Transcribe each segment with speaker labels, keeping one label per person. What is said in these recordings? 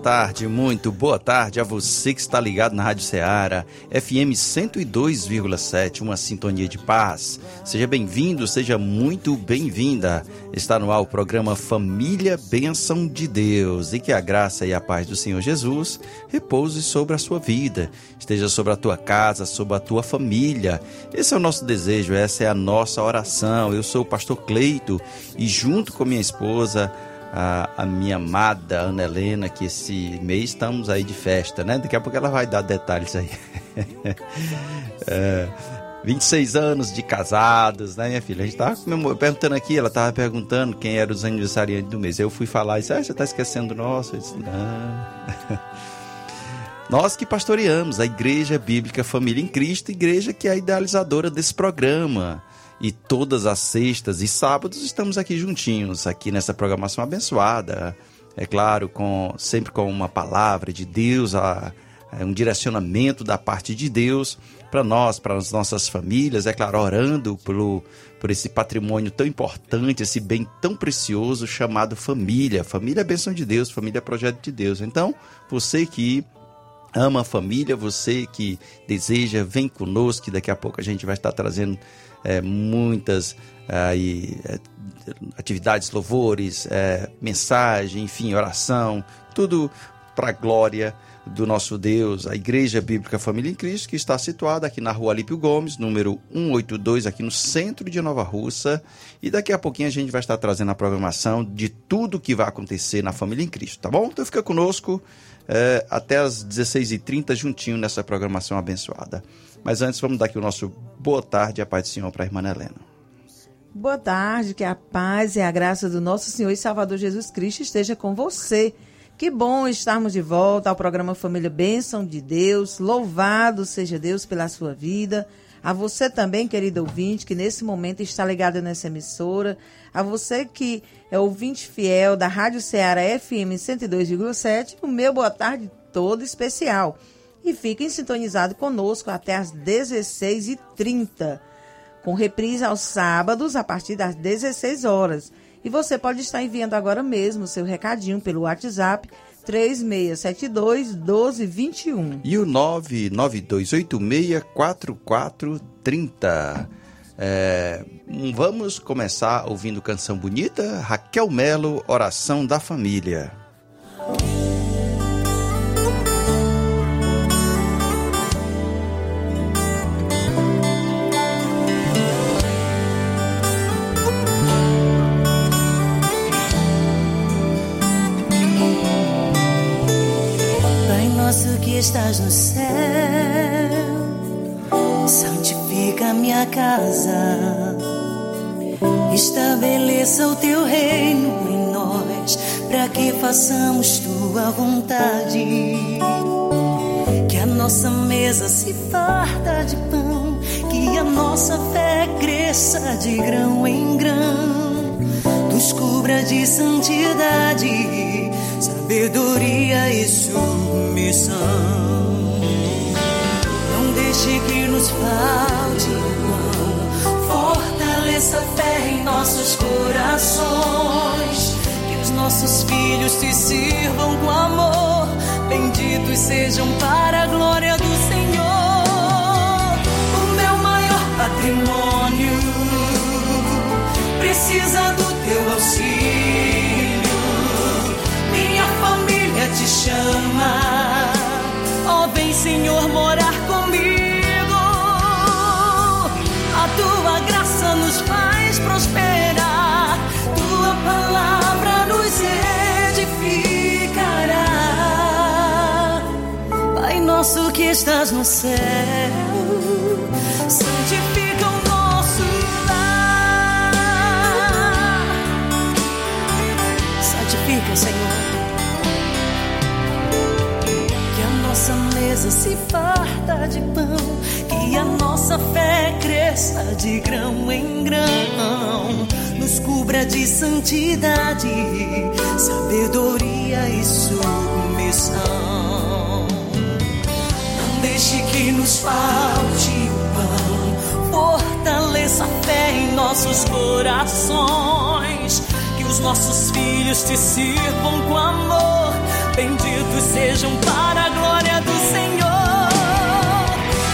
Speaker 1: Tarde, muito boa tarde a você que está ligado na Rádio Ceará, FM 102,7, uma sintonia de paz. Seja bem-vindo, seja muito bem-vinda. Está no ar o programa Família Bênção de Deus e que a graça e a paz do Senhor Jesus repouse sobre a sua vida, esteja sobre a tua casa, sobre a tua família. Esse é o nosso desejo, essa é a nossa oração. Eu sou o pastor Cleito e junto com minha esposa, a, a, minha amada Ana Helena, que esse mês estamos aí de festa, né? Daqui a pouco ela vai dar detalhes aí. é, 26 anos de casados, né, minha filha? A gente tava perguntando aqui, ela tava perguntando quem eram os aniversariantes do mês. Eu fui falar disse, ah, você tá esquecendo do nosso? Eu disse, não. Nós que pastoreamos a Igreja Bíblica Família em Cristo, igreja que é a idealizadora desse programa e todas as sextas e sábados estamos aqui juntinhos, aqui nessa programação abençoada. É claro, com sempre com uma palavra de Deus, a, a um direcionamento da parte de Deus para nós, para as nossas famílias, é claro, orando pelo, por esse patrimônio tão importante, esse bem tão precioso chamado família. Família é bênção de Deus, família é projeto de Deus. Então, você que ama a família, você que deseja, vem conosco, que daqui a pouco a gente vai estar trazendo é, muitas aí, é, atividades, louvores, é, mensagem, enfim, oração, tudo para a glória do nosso Deus, a Igreja Bíblica Família em Cristo, que está situada aqui na rua Alípio Gomes, número 182, aqui no centro de Nova Russa. E daqui a pouquinho a gente vai estar trazendo a programação de tudo que vai acontecer na Família em Cristo, tá bom? Então fica conosco é, até as 16h30, juntinho nessa programação abençoada. Mas antes, vamos dar aqui o nosso boa tarde a paz do Senhor para a irmã Helena.
Speaker 2: Boa tarde, que a paz e a graça do nosso Senhor e Salvador Jesus Cristo esteja com você. Que bom estarmos de volta ao programa Família Bênção de Deus. Louvado seja Deus pela sua vida. A você também, querido ouvinte, que nesse momento está ligado nessa emissora. A você que é ouvinte fiel da Rádio Ceará FM 102,7. O meu boa tarde todo especial e fiquem sintonizados conosco até às 16h30, com reprise aos sábados a partir das 16 horas. E você pode estar enviando agora mesmo seu recadinho pelo WhatsApp 3672 1221.
Speaker 1: E o 99286 4430. É, vamos começar ouvindo canção bonita? Raquel Melo, Oração da Família.
Speaker 3: Façamos tua vontade. Que a nossa mesa se farta de pão, que a nossa fé cresça de grão em grão, nos cubra de santidade sabedoria e submissão. Não deixe que nos falte o pão, fortaleça a fé em nossos corações. Os nossos filhos te sirvam com amor, benditos sejam para a glória do Senhor. O meu maior
Speaker 4: patrimônio precisa do teu auxílio. Minha família te chama. Ó, oh, vem, Senhor, morar comigo. Nosso que estás no céu santifica o nosso lar. Santifica, Senhor. Que a nossa mesa se farta de pão, que a nossa fé cresça de grão em grão. Nos cubra de santidade, sabedoria e submissão. Deixe que nos falte fortaleça a fé em nossos corações. Que os nossos filhos te sirvam com amor. Benditos sejam para a glória do Senhor.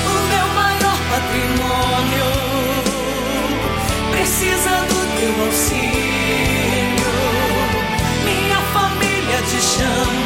Speaker 4: O meu maior patrimônio precisa do teu auxílio. Minha família te chama.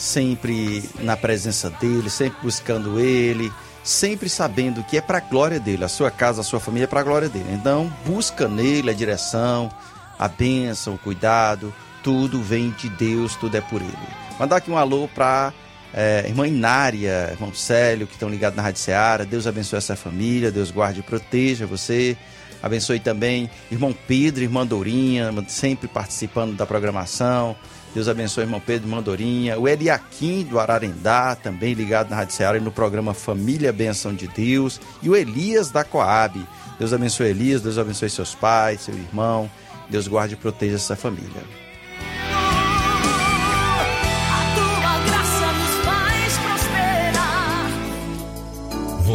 Speaker 1: sempre na presença dEle, sempre buscando Ele, sempre sabendo que é para a glória dEle, a sua casa, a sua família é para a glória dEle. Então, busca nele a direção, a bênção, o cuidado, tudo vem de Deus, tudo é por Ele. Mandar aqui um alô para é, irmã Inária, irmão Célio, que estão ligados na Rádio Seara. Deus abençoe essa família, Deus guarde e proteja você. Abençoe também irmão Pedro, irmã Dourinha, sempre participando da programação. Deus abençoe irmão Pedro, irmã Dourinha. O Eliakim do Ararendá, também ligado na Rádio Ceará e no programa Família Benção de Deus. E o Elias da Coab. Deus abençoe Elias, Deus abençoe seus pais, seu irmão. Deus guarde e proteja essa família.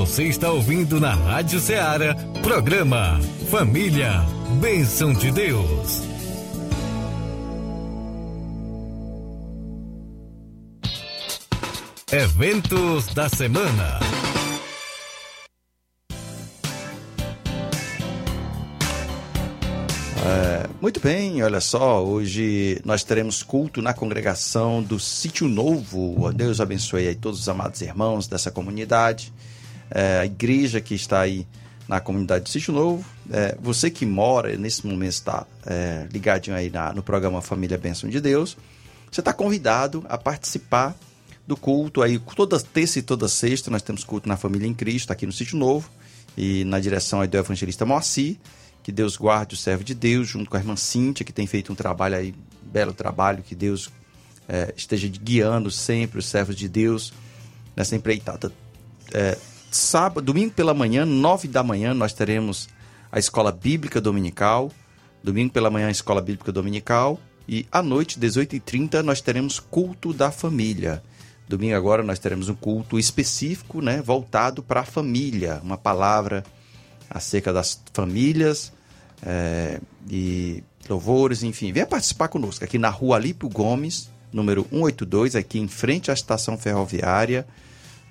Speaker 5: Você está ouvindo na Rádio Ceará, programa Família, Bênção de Deus. Eventos da semana.
Speaker 1: É, muito bem, olha só, hoje nós teremos culto na congregação do Sítio Novo. Deus abençoe aí todos os amados irmãos dessa comunidade é, a igreja que está aí na comunidade do Sítio Novo. É, você que mora, nesse momento está é, ligadinho aí na, no programa Família Bênção de Deus, você está convidado a participar do culto aí. Toda terça e toda sexta nós temos culto na Família em Cristo, aqui no Sítio Novo, e na direção aí do evangelista Moacir. Que Deus guarde o servo de Deus, junto com a irmã Cíntia, que tem feito um trabalho aí, belo trabalho, que Deus é, esteja guiando sempre os servos de Deus nessa empreitada. É, sábado, domingo pela manhã, nove da manhã, nós teremos a escola bíblica dominical. Domingo pela manhã, a escola bíblica dominical. E à noite, 18h30, nós teremos culto da família. Domingo agora nós teremos um culto específico, né, voltado para a família, uma palavra acerca das famílias é, e louvores, enfim. Venha participar conosco aqui na rua Alípio Gomes, número 182, aqui em frente à estação ferroviária.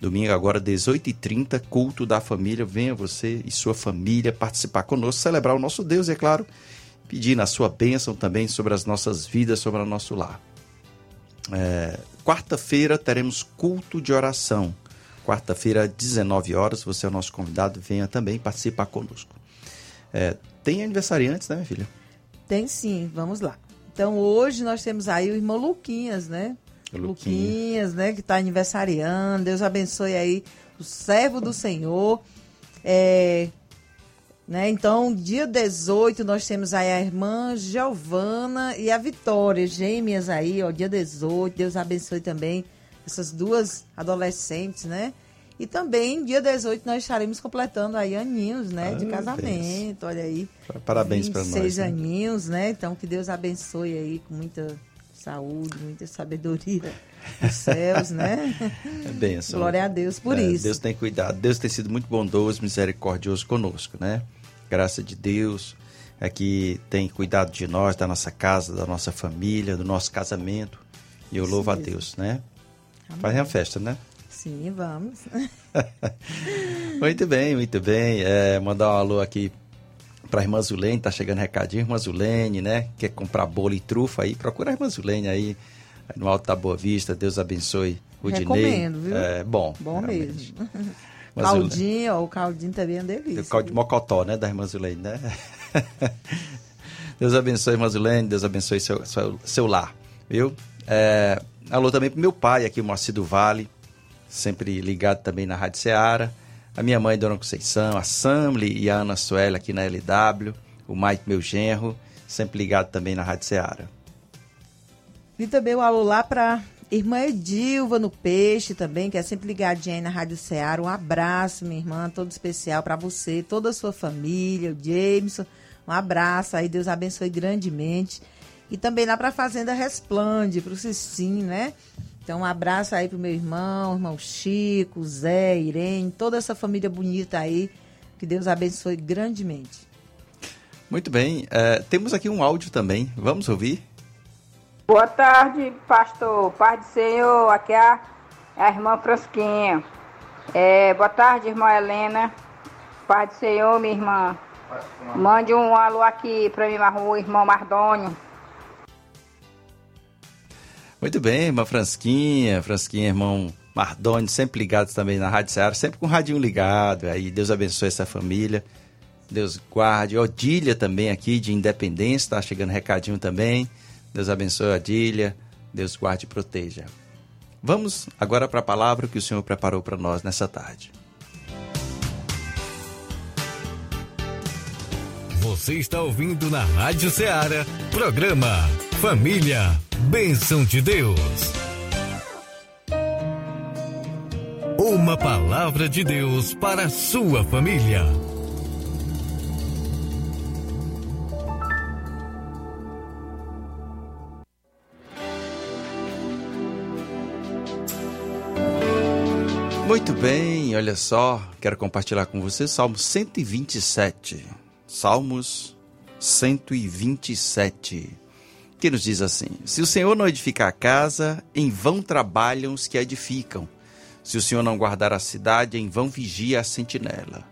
Speaker 1: Domingo agora, 18h30, culto da família. Venha você e sua família participar conosco, celebrar o nosso Deus é claro, pedir a sua bênção também sobre as nossas vidas, sobre o nosso lar. É, Quarta-feira teremos culto de oração. Quarta-feira, 19 horas, você é o nosso convidado, venha também participar conosco. É, tem aniversariantes, né, minha filha?
Speaker 2: Tem sim, vamos lá. Então hoje nós temos aí o irmão Luquinhas, né? Luquinhas, né, que está aniversariando. Deus abençoe aí o servo do Senhor. É, Né? Então, dia 18, nós temos aí a irmã Giovana e a Vitória, gêmeas aí, ó, dia 18. Deus abençoe também essas duas adolescentes, né? E também, dia 18, nós estaremos completando aí aninhos, né? de casamento, olha aí.
Speaker 1: Parabéns para nós.
Speaker 2: Seis
Speaker 1: né?
Speaker 2: aninhos, né? Então, que Deus abençoe aí com muita saúde, muita sabedoria dos céus, né?
Speaker 1: É benção.
Speaker 2: Glória a Deus por
Speaker 1: É,
Speaker 2: isso.
Speaker 1: Deus tem cuidado. Deus tem sido muito bondoso, misericordioso conosco, né? Graça de Deus é que tem cuidado de nós, da nossa casa, da nossa família, do nosso casamento. E eu louvo a. Deus, né?
Speaker 2: Amém.
Speaker 1: Fazem a festa, né?
Speaker 2: Sim, vamos.
Speaker 1: Muito bem, muito bem. É, mandar um alô aqui para a irmã Zulene, tá chegando recadinho. Irmã Zulene, né? Quer comprar bolo e trufa aí? Procura a irmã Zulene aí, no Alto da Boa Vista. Deus abençoe o Dinei.
Speaker 2: Recomendo, viu?
Speaker 1: É bom.
Speaker 2: Bom
Speaker 1: realmente.
Speaker 2: mesmo. Caldinho, ó, o caldinho também é uma delícia.
Speaker 1: O caldo de mocotó, né? Da irmã Zulene, né? Deus abençoe, irmã Zulene. Deus abençoe seu, seu, seu lar, viu? É, alô também pro meu pai aqui, o Moacir do Vale. Sempre ligado também na Rádio Ceará. A minha mãe, Dona Conceição, a Samli e a Ana Suela aqui na LW. O Mike, meu genro. Sempre ligado também na Rádio Ceará.
Speaker 2: E também o alô lá para irmã Edilva no Peixe também, que é sempre ligadinha aí na Rádio Ceará. Um abraço, minha irmã, todo especial para você, toda a sua família, o Jameson. Um abraço aí, Deus abençoe grandemente. E também lá para a Fazenda Resplande, para o Cicim, né? Então, um abraço aí pro meu irmão, irmão Chico, Zé, Irene, toda essa família bonita aí. Que Deus abençoe grandemente.
Speaker 1: Muito bem. é, temos aqui um áudio também. Vamos ouvir?
Speaker 6: Boa tarde, pastor. Paz do Senhor. Aqui é a, é a irmã Frosquinha. É, boa tarde, irmã Helena. Paz do Senhor, minha irmã. Mande um alô aqui pra mim, o irmão Mardônio.
Speaker 1: Muito bem, irmã Fransquinha, Fransquinha, irmão Mardoni, sempre ligados também na Rádio Ceará, sempre com o radinho ligado. Aí Deus abençoe essa família. Deus guarde. Odília também aqui de Independência, tá chegando recadinho também. Deus abençoe a Odília. Deus guarde e proteja. Vamos agora para a palavra que o Senhor preparou para nós nessa tarde.
Speaker 5: Você está ouvindo na Rádio Ceará, programa Família, Bênção de Deus. Uma palavra de Deus para a sua família.
Speaker 1: Muito bem, olha só, quero compartilhar com você Salmo 127. Salmos 127. Que nos diz assim: Se o Senhor não edificar a casa, em vão trabalham os que a edificam. Se o Senhor não guardar a cidade, em vão vigia a sentinela.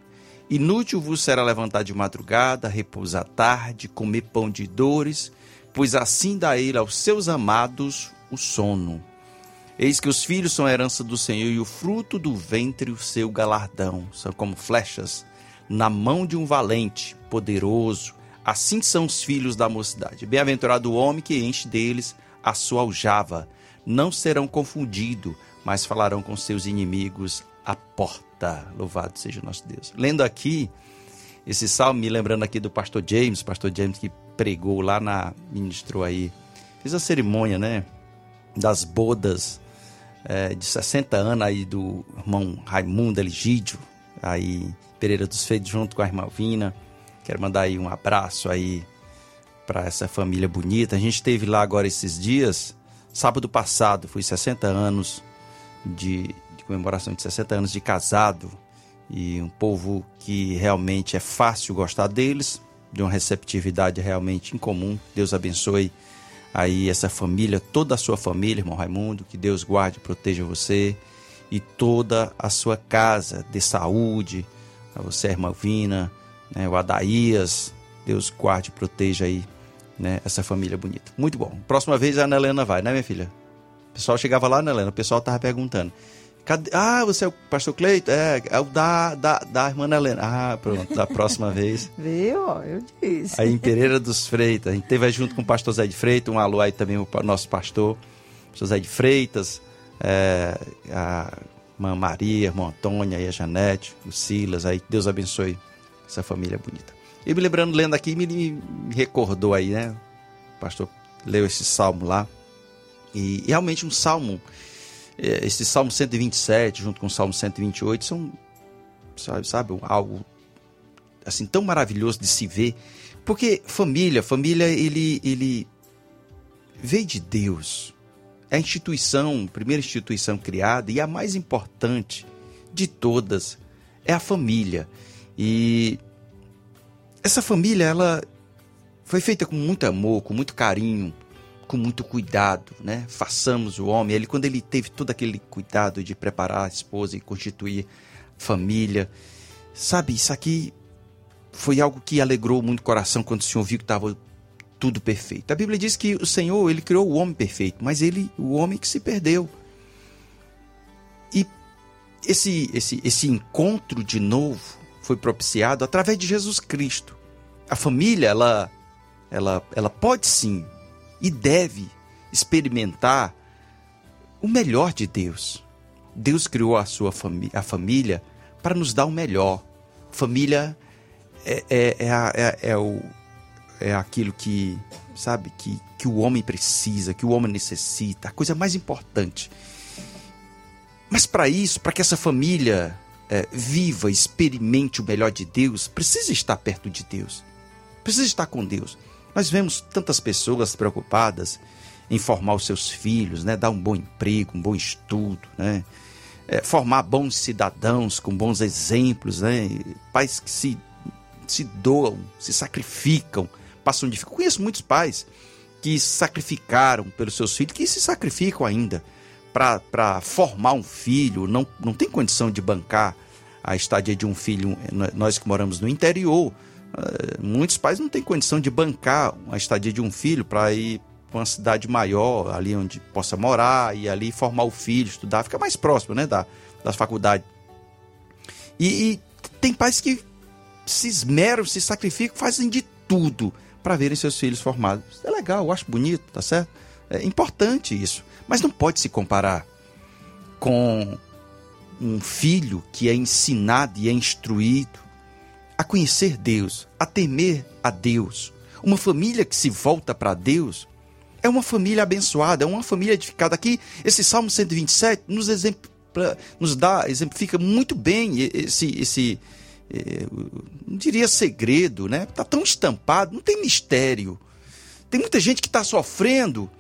Speaker 1: Inútil vos será levantar de madrugada, repousar tarde, comer pão de dores, pois assim dá ele aos seus amados o sono. Eis que os filhos são a herança do Senhor e o fruto do ventre o seu galardão. São como flechas na mão de um valente, poderoso. Assim são os filhos da mocidade. Bem-aventurado o homem que enche deles a sua aljava. Não serão confundidos, mas falarão com seus inimigos à porta. Louvado seja o nosso Deus. Lendo aqui esse salmo, me lembrando aqui do pastor James, pastor James que pregou lá na. ministrou aí, fez a cerimônia, né? Das bodas é, de 60 anos aí do irmão Raimundo Eligídio, aí Pereira dos Feitos, junto com a irmã Vina. Quero mandar aí um abraço aí para essa família bonita. A gente esteve lá agora esses dias, sábado passado, foi 60 anos de, de comemoração de 60 anos de casado e um povo que realmente é fácil gostar deles, de uma receptividade realmente incomum. Deus abençoe aí essa família, toda a sua família, irmão Raimundo, que Deus guarde e proteja você e toda a sua casa de saúde, a você, irmã Vina, né, o Adaías, Deus guarde e proteja aí né, essa família bonita. Muito bom. Próxima vez a Ana Helena vai, né, minha filha? O pessoal chegava lá, Ana Helena, o pessoal tava perguntando. Cadê? Ah, você é o pastor Cleito? É, é o da, da, da irmã Helena. Ah, pronto, da próxima vez.
Speaker 2: Viu? Eu disse.
Speaker 1: Aí em Pereira dos Freitas. A gente teve aí junto com o pastor Zé de Freitas, um alô aí também o nosso pastor, pastor Zé de Freitas, é, a irmã Maria, a irmã Antônia e a Janete, o Silas, aí Deus abençoe essa família bonita. E me lembrando, lendo aqui, me, me recordou aí, né? O pastor leu esse salmo lá. E, realmente um salmo, é, esse salmo 127, junto com o salmo 128, são, sabe, sabe algo assim tão maravilhoso de se ver. Porque família, família, ele, ele veio de Deus. É a instituição, a primeira instituição criada e a mais importante de todas é a família. E essa família, ela foi feita com muito amor, com muito carinho, com muito cuidado, né? Façamos o homem. Ele quando ele teve todo aquele cuidado de preparar a esposa e constituir família, sabe? Isso aqui foi algo que alegrou muito o coração quando o Senhor viu que estava tudo perfeito. A Bíblia diz que o Senhor, ele criou o homem perfeito, mas ele, o homem que se perdeu. E esse esse esse encontro de novo foi propiciado através de Jesus Cristo. A família, ela ela ela pode sim e deve experimentar o melhor de Deus. Deus criou a sua família, a família para nos dar o melhor. Família é, é, é, é, é, o, é aquilo que, sabe, que, que o homem precisa, que o homem necessita, a coisa mais importante. Mas para isso, para que essa família é, viva, experimente o melhor de Deus, precisa estar perto de Deus, precisa estar com Deus. Nós vemos tantas pessoas preocupadas em formar os seus filhos, né, dar um bom emprego, um bom estudo, né, é, formar bons cidadãos com bons exemplos, né, pais que se se doam, se sacrificam, passam dificuldade. Conheço muitos pais que se sacrificaram pelos seus filhos, que se sacrificam ainda para formar um filho, não, não tem condição de bancar a estadia de um filho. Nós que moramos no interior, eh, muitos pais não têm condição de bancar a estadia de um filho para ir para uma cidade maior, ali onde possa morar e ali formar o filho, estudar, fica mais próximo né, da, das faculdades. E, e tem pais que se esmeram, se sacrificam, fazem de tudo para verem seus filhos formados. É legal, eu acho bonito, tá certo? É importante isso. Mas não pode se comparar com um filho que é ensinado e é instruído a conhecer Deus, a temer a Deus. Uma família que se volta para Deus é uma família abençoada, é uma família edificada. Aqui, esse Salmo 127 nos, exempla, nos dá, exemplifica muito bem esse, esse, é, não diria segredo, né? Tá tão estampado, não tem mistério. Tem muita gente que está sofrendo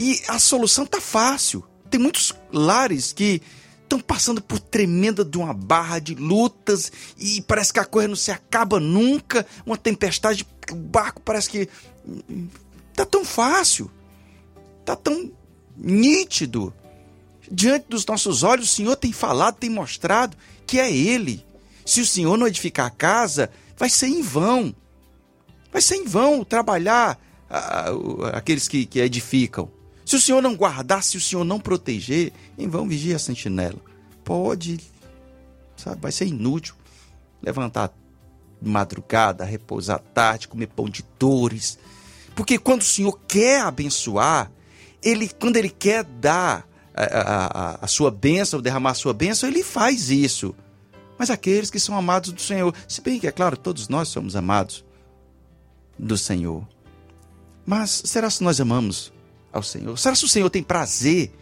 Speaker 1: e a solução tá fácil. Tem muitos lares que estão passando por tremenda de uma barra de lutas e parece que a coisa não se acaba nunca. Uma tempestade, o barco parece que tá tão fácil, tá tão nítido. Diante dos nossos olhos, o Senhor tem falado, tem mostrado que é Ele se o Senhor não edificar a casa, vai ser em vão. Vai ser em vão trabalhar aqueles que, que edificam. Se o Senhor não guardar, se o Senhor não proteger, em vão vigia a sentinela. Pode, sabe, vai ser inútil levantar madrugada, repousar tarde, comer pão de dores. Porque quando o Senhor quer abençoar, ele, quando ele quer dar a, a, a, sua bênção, derramar a sua bênção, ele faz isso mas aqueles que são amados do Senhor. Se bem que, é claro, todos nós somos amados do Senhor. Mas será se nós amamos ao Senhor? Será se o Senhor tem prazer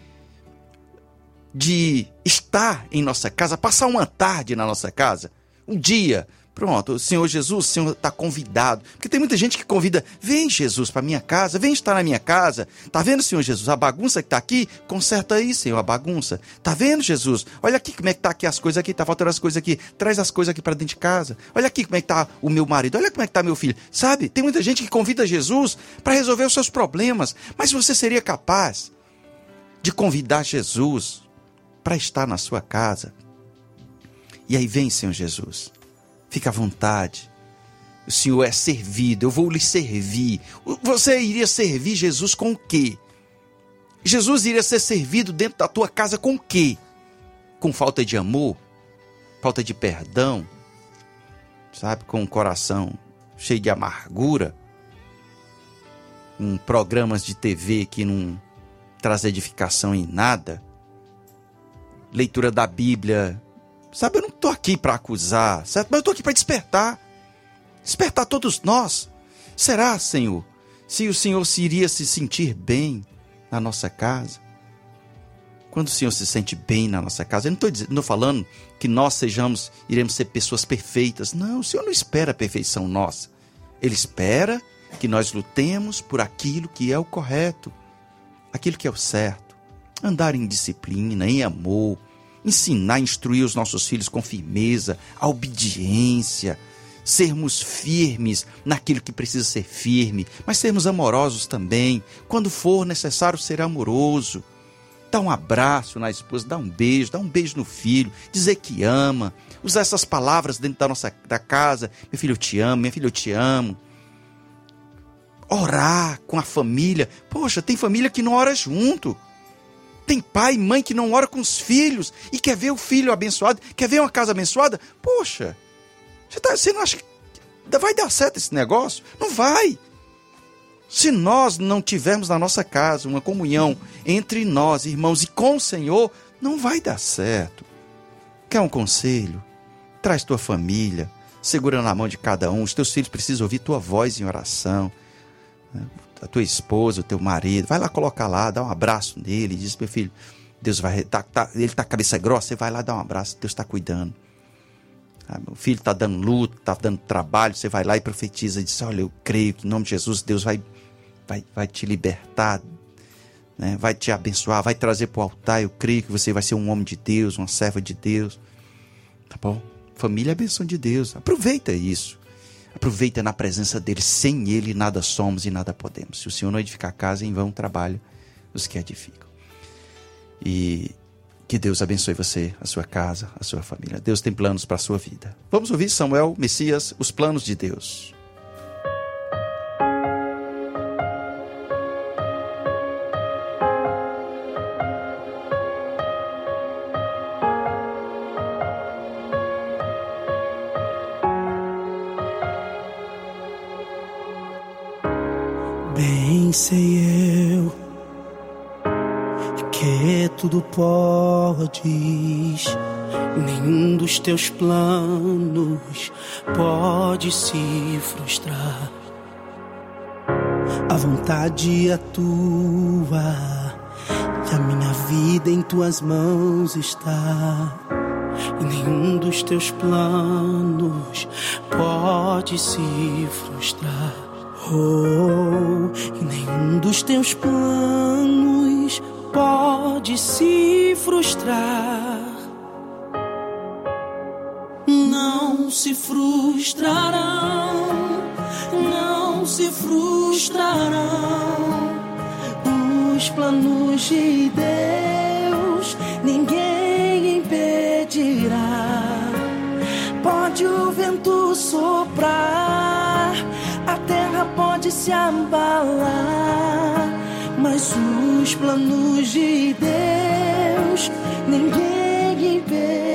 Speaker 1: de estar em nossa casa, passar uma tarde na nossa casa, um dia, Pronto, o Senhor Jesus, o Senhor está convidado. Porque tem muita gente que convida, vem Jesus para minha casa, vem estar na minha casa. Tá vendo, Senhor Jesus, a bagunça que está aqui? Conserta aí, Senhor, a bagunça. Tá vendo, Jesus? Olha aqui como é que tá aqui as coisas aqui, tá faltando as coisas aqui. Traz as coisas aqui para dentro de casa. Olha aqui como é que tá o meu marido, olha como é que tá meu filho. Sabe? Tem muita gente que convida Jesus para resolver os seus problemas. Mas você seria capaz de convidar Jesus para estar na sua casa? E aí vem, Senhor Jesus Fique à vontade. O Senhor é servido, eu vou lhe servir. Você iria servir Jesus com o quê? Jesus iria ser servido dentro da tua casa com o quê? Com falta de amor? Falta de perdão? Sabe, com um coração cheio de amargura? Com programas de TV que não traz edificação em nada? Leitura da Bíblia Sabe, eu não estou aqui para acusar, certo? Mas eu estou aqui para despertar. despertar todos nós. Será, Senhor, se o Senhor se iria se sentir bem na nossa casa? Quando o Senhor se sente bem na nossa casa, eu não estou falando que nós sejamos, iremos ser pessoas perfeitas. Não, o Senhor não espera a perfeição nossa. Ele espera que nós lutemos por aquilo que é o correto, aquilo que é o certo. Andar em disciplina, em amor, ensinar, instruir os nossos filhos com firmeza, a obediência, sermos firmes naquilo que precisa ser firme, mas sermos amorosos também. Quando for necessário ser amoroso, Dá um abraço na esposa, dá um beijo, dá um beijo no filho, dizer que ama, usar essas palavras dentro da nossa da casa. Meu filho, eu te amo, minha filha, eu te amo. Orar com a família. Poxa, tem família que não ora junto. Tem pai e mãe que não ora com os filhos e quer ver o filho abençoado, quer ver uma casa abençoada. Poxa, você, tá, você não acha que vai dar certo esse negócio? Não vai. Se nós não tivermos na nossa casa uma comunhão entre nós, irmãos, e com o Senhor, não vai dar certo. Quer um conselho? Traz tua família, segura na mão de cada um. Os teus filhos precisam ouvir tua voz em oração. A tua esposa, o teu marido, vai lá colocar lá, dá um abraço nele, diz: meu filho, Deus vai. Tá, tá, ele tá cabeça grossa, você vai lá dar um abraço, Deus está cuidando. Ah, meu filho está dando luta, está dando trabalho, você vai lá e profetiza diz: Olha, eu creio que em nome de Jesus Deus vai vai, vai te libertar, né? vai te abençoar, vai trazer para o altar. Eu creio que você vai ser um homem de Deus, uma serva de Deus. Tá bom? Família é a benção de Deus. Aproveita isso. Aproveita na presença dele. Sem ele nada somos e nada podemos. Se o Senhor não edificar a casa, em vão trabalho os que edificam. E que Deus abençoe você, a sua casa, a sua família. Deus tem planos para a sua vida. Vamos ouvir Samuel Messias, os planos de Deus.
Speaker 4: Sei eu que tudo podes, nenhum dos teus planos pode se frustrar. A vontade é tua e a minha vida em tuas mãos está. E nenhum dos teus planos pode se frustrar. Oh, e nenhum dos teus planos pode se frustrar. Não se frustrarão, não se frustrarão os planos de Deus. Ninguém impedirá. Pode o vento soprar pode se abalar, mas os planos de Deus ninguém impedirá.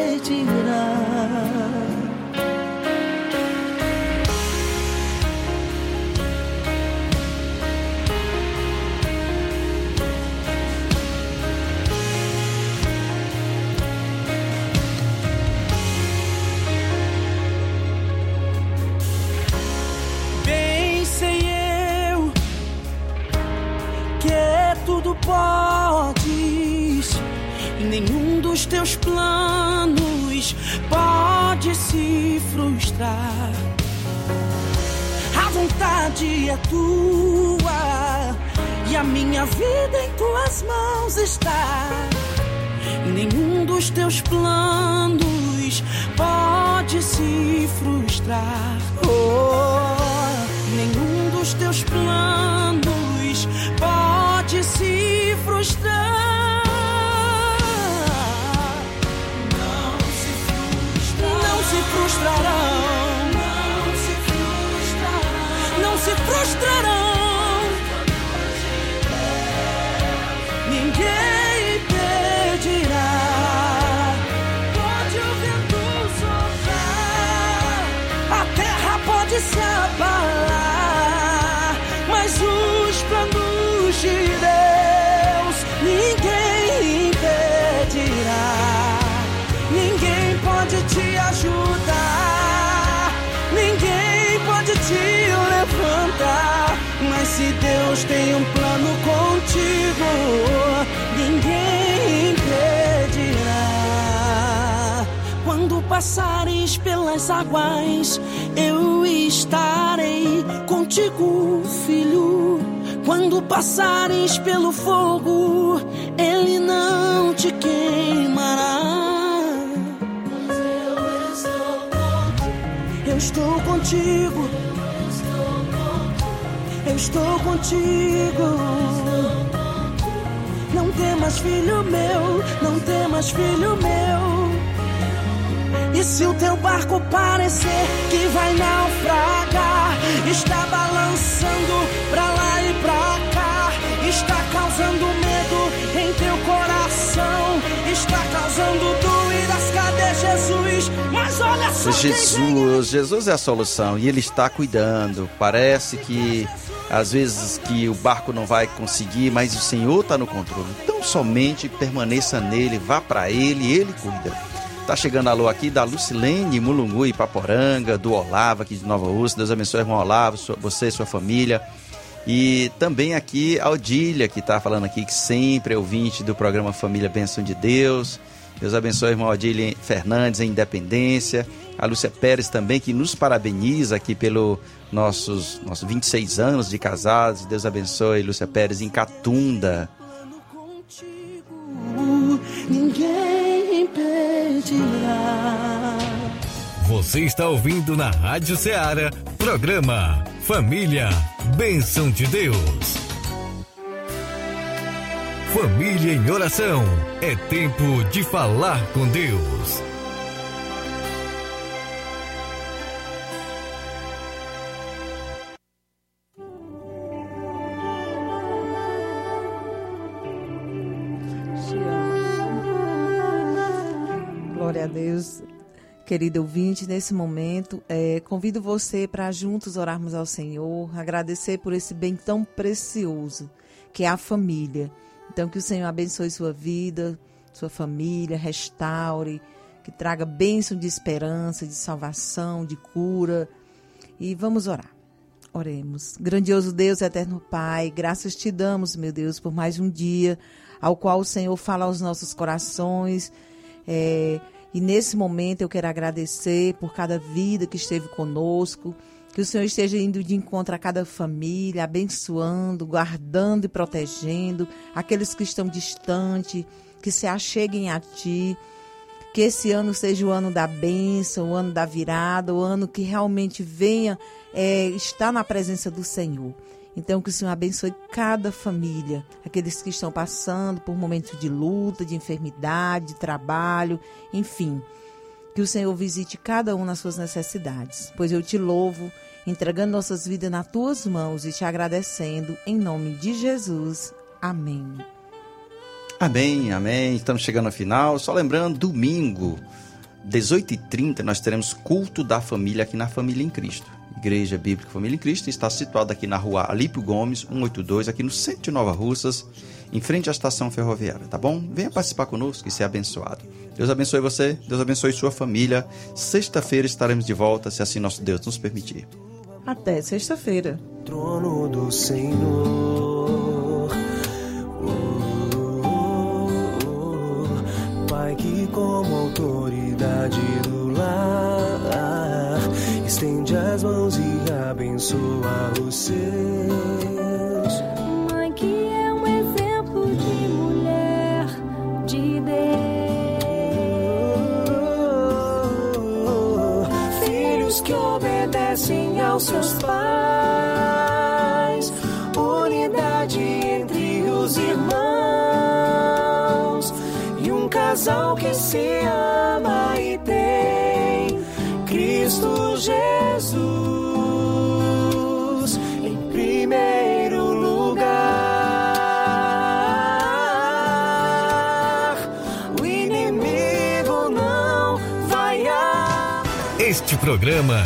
Speaker 4: É tua e a minha vida em tuas mãos está. Nenhum dos teus planos pode se frustrar. Oh, nenhum dos teus planos pode se frustrar. Não Deus tem um plano contigo, ninguém impedirá. Quando passares pelas águas, eu estarei contigo, filho. Quando passares pelo fogo, ele não te queimará. Eu estou contigo. Eu estou contigo. Não temas, filho meu. Não temas, filho meu. E se o teu barco parecer que vai naufragar, está balançando pra lá e pra cá, está causando medo em teu coração, está causando dúvidas. Cadê Jesus? Mas olha só
Speaker 1: Jesus, Jesus é a solução e ele está cuidando. Parece que às vezes que o barco não vai conseguir, mas o Senhor está no controle. Então somente permaneça nele, vá para ele, ele cuida. Tá chegando alô aqui da Lucilene, Mulungu e Paporanga, do Olavo aqui de Nova Rússia. Deus abençoe, irmão Olavo, sua, você e sua família. E também aqui a Odília, que está falando aqui, que sempre é ouvinte do programa Família Bênção de Deus. Deus abençoe, irmão Odília Fernandes, em Independência. A Lúcia Pérez também, que nos parabeniza aqui pelo nossos, nossos 26 anos de casados. Deus abençoe, Lúcia Pérez, em Catunda.
Speaker 4: Ninguém impedirá.
Speaker 5: Você está ouvindo na Rádio Ceará, programa Família, Bênção de Deus. Família em oração, é tempo de falar com Deus.
Speaker 2: Glória a Deus. Querido ouvinte, nesse momento, é, convido você para juntos orarmos ao Senhor, agradecer por esse bem tão precioso que é a família. Então, que o Senhor abençoe sua vida, sua família, restaure, que traga bênção de esperança, de salvação, de cura. E vamos orar. Oremos. Grandioso Deus, eterno Pai, graças te damos, meu Deus, por mais um dia ao qual o Senhor fala aos nossos corações. É, e nesse momento eu quero agradecer por cada vida que esteve conosco, que o Senhor esteja indo de encontro a cada família, abençoando, guardando e protegendo aqueles que estão distantes, que se acheguem a Ti. Que esse ano seja o ano da bênção, o ano da virada, o ano que realmente venha é, estar na presença do Senhor. Então, que o Senhor abençoe cada família, aqueles que estão passando por momentos de luta, de enfermidade, de trabalho, enfim. Que o Senhor visite cada um nas suas necessidades, pois eu te louvo, entregando nossas vidas nas tuas mãos e te agradecendo, em nome de Jesus. Amém.
Speaker 1: Amém, amém. Estamos chegando ao final. Só lembrando, domingo, 18h30, nós teremos culto da família aqui na Família em Cristo. Igreja Bíblica Família em Cristo está situada aqui na rua Alípio Gomes, 182, aqui no centro de Nova Russas, em frente à estação ferroviária, tá bom? Venha participar conosco e ser abençoado. Deus abençoe você, Deus abençoe sua família. Sexta-feira estaremos de volta, se assim nosso Deus nos permitir.
Speaker 2: Até sexta-feira.
Speaker 7: Trono do Senhor. Oh, Pai que como autoridade do lar estende as mãos e abençoa seus. Seus pais, unidade entre os irmãos, e um casal que se ama e tem Cristo Jesus em primeiro lugar. O inimigo não vai
Speaker 5: Este programa